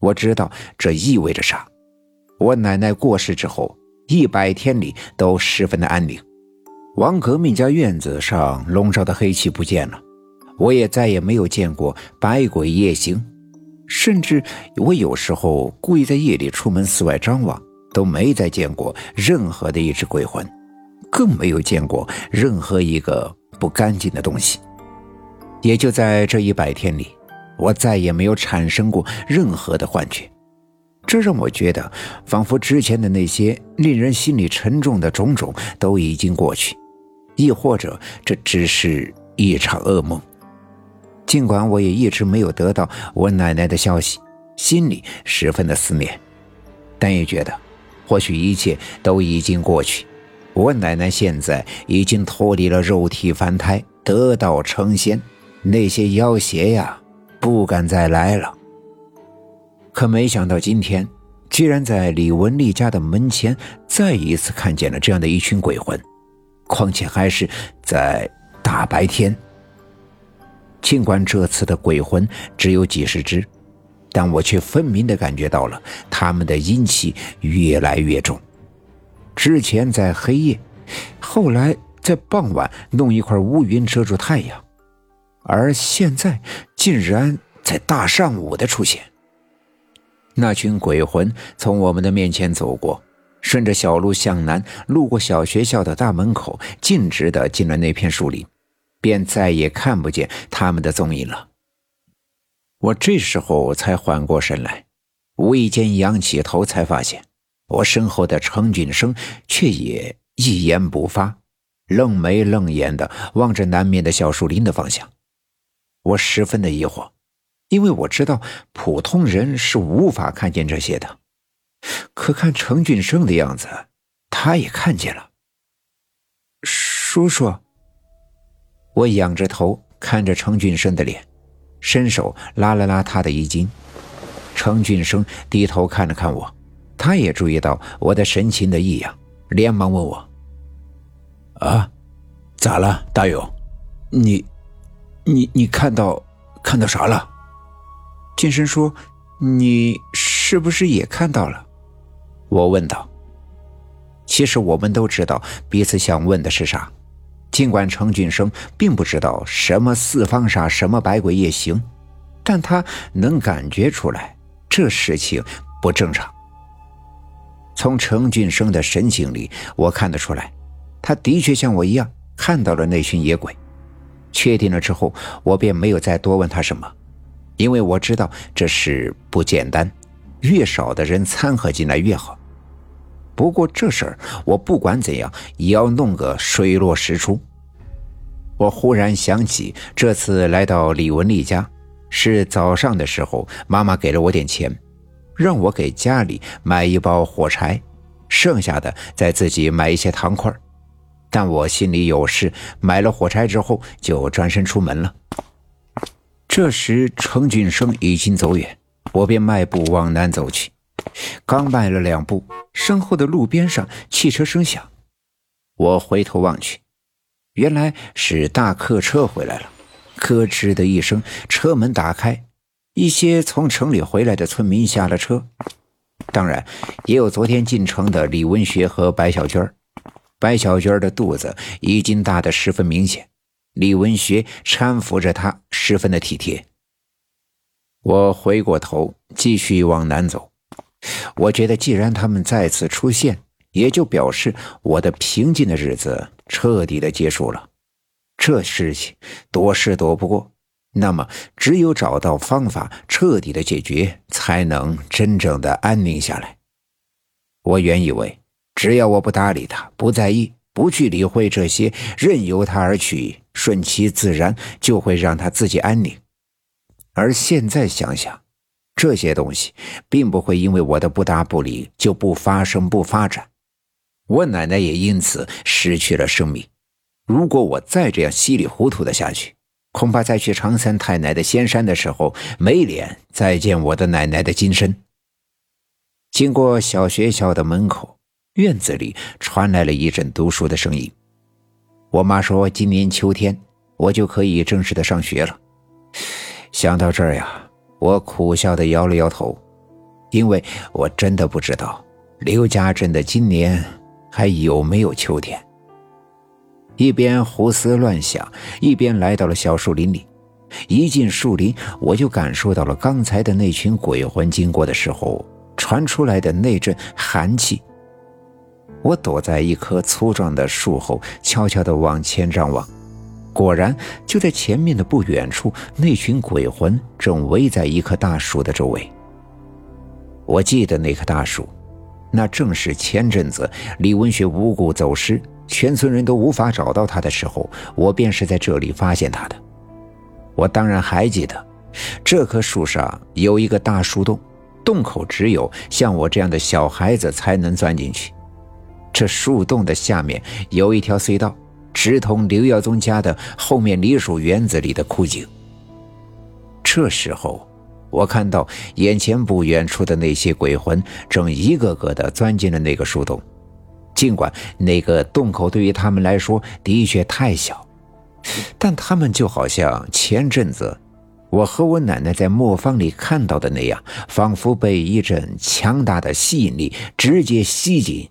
我知道这意味着啥。我奶奶过世之后，一百天里都十分的安宁。王革命家院子上笼罩的黑气不见了，我也再也没有见过百鬼夜行，甚至我有时候故意在夜里出门四外张望，都没再见过任何的一只鬼魂，更没有见过任何一个不干净的东西。也就在这一百天里，我再也没有产生过任何的幻觉，这让我觉得，仿佛之前的那些令人心里沉重的种种都已经过去，亦或者这只是一场噩梦。尽管我也一直没有得到我奶奶的消息，心里十分的思念，但也觉得，或许一切都已经过去，我奶奶现在已经脱离了肉体凡胎，得道成仙。那些妖邪呀，不敢再来了。可没想到今天，居然在李文丽家的门前再一次看见了这样的一群鬼魂，况且还是在大白天。尽管这次的鬼魂只有几十只，但我却分明的感觉到了他们的阴气越来越重。之前在黑夜，后来在傍晚弄一块乌云遮住太阳。而现在竟然在大上午的出现。那群鬼魂从我们的面前走过，顺着小路向南，路过小学校的大门口，径直的进了那片树林，便再也看不见他们的踪影了。我这时候才缓过神来，无意间仰起头，才发现我身后的程俊生却也一言不发，愣眉愣眼的望着南面的小树林的方向。我十分的疑惑，因为我知道普通人是无法看见这些的。可看程俊生的样子，他也看见了。叔叔，我仰着头看着程俊生的脸，伸手拉了拉他的衣襟。程俊生低头看了看我，他也注意到我的神情的异样，连忙问我：“啊，咋了，大勇？你？”你你看到看到啥了？健身说：“你是不是也看到了？”我问道。其实我们都知道彼此想问的是啥，尽管程俊生并不知道什么四方煞，什么百鬼夜行，但他能感觉出来这事情不正常。从程俊生的神情里，我看得出来，他的确像我一样看到了那群野鬼。确定了之后，我便没有再多问他什么，因为我知道这事不简单，越少的人掺和进来越好。不过这事儿我不管怎样也要弄个水落石出。我忽然想起这次来到李文丽家，是早上的时候，妈妈给了我点钱，让我给家里买一包火柴，剩下的再自己买一些糖块但我心里有事，买了火柴之后就转身出门了。这时程俊生已经走远，我便迈步往南走去。刚迈了两步，身后的路边上汽车声响，我回头望去，原来是大客车回来了。咯吱的一声，车门打开，一些从城里回来的村民下了车，当然也有昨天进城的李文学和白小娟儿。白小娟的肚子已经大得十分明显，李文学搀扶着她，十分的体贴。我回过头，继续往南走。我觉得，既然他们再次出现，也就表示我的平静的日子彻底的结束了。这事情躲是躲不过，那么只有找到方法，彻底的解决，才能真正的安宁下来。我原以为。只要我不搭理他，不在意，不去理会这些，任由他而去，顺其自然，就会让他自己安宁。而现在想想，这些东西并不会因为我的不搭不理就不发生、不发展。我奶奶也因此失去了生命。如果我再这样稀里糊涂的下去，恐怕在去常三太奶的仙山的时候，没脸再见我的奶奶的金身。经过小学校的门口。院子里传来了一阵读书的声音。我妈说：“今年秋天我就可以正式的上学了。”想到这儿呀，我苦笑的摇了摇头。因为我真的不知道刘家镇的今年还有没有秋天。一边胡思乱想，一边来到了小树林里。一进树林，我就感受到了刚才的那群鬼魂经过的时候传出来的那阵寒气。我躲在一棵粗壮的树后，悄悄地往前张望。果然，就在前面的不远处，那群鬼魂正围在一棵大树的周围。我记得那棵大树，那正是前阵子李文学无故走失，全村人都无法找到他的时候，我便是在这里发现他的。我当然还记得，这棵树上有一个大树洞，洞口只有像我这样的小孩子才能钻进去。这树洞的下面有一条隧道。直通刘耀宗家的后面梨树园子里的枯井。这时候，我看到眼前不远处的那些鬼魂正一个个的钻进了那个树洞。尽管那个洞口对于他们来说的确太小，但他们就好像前阵子我和我奶奶在磨坊里看到的那样，仿佛被一阵强大的吸引力直接吸进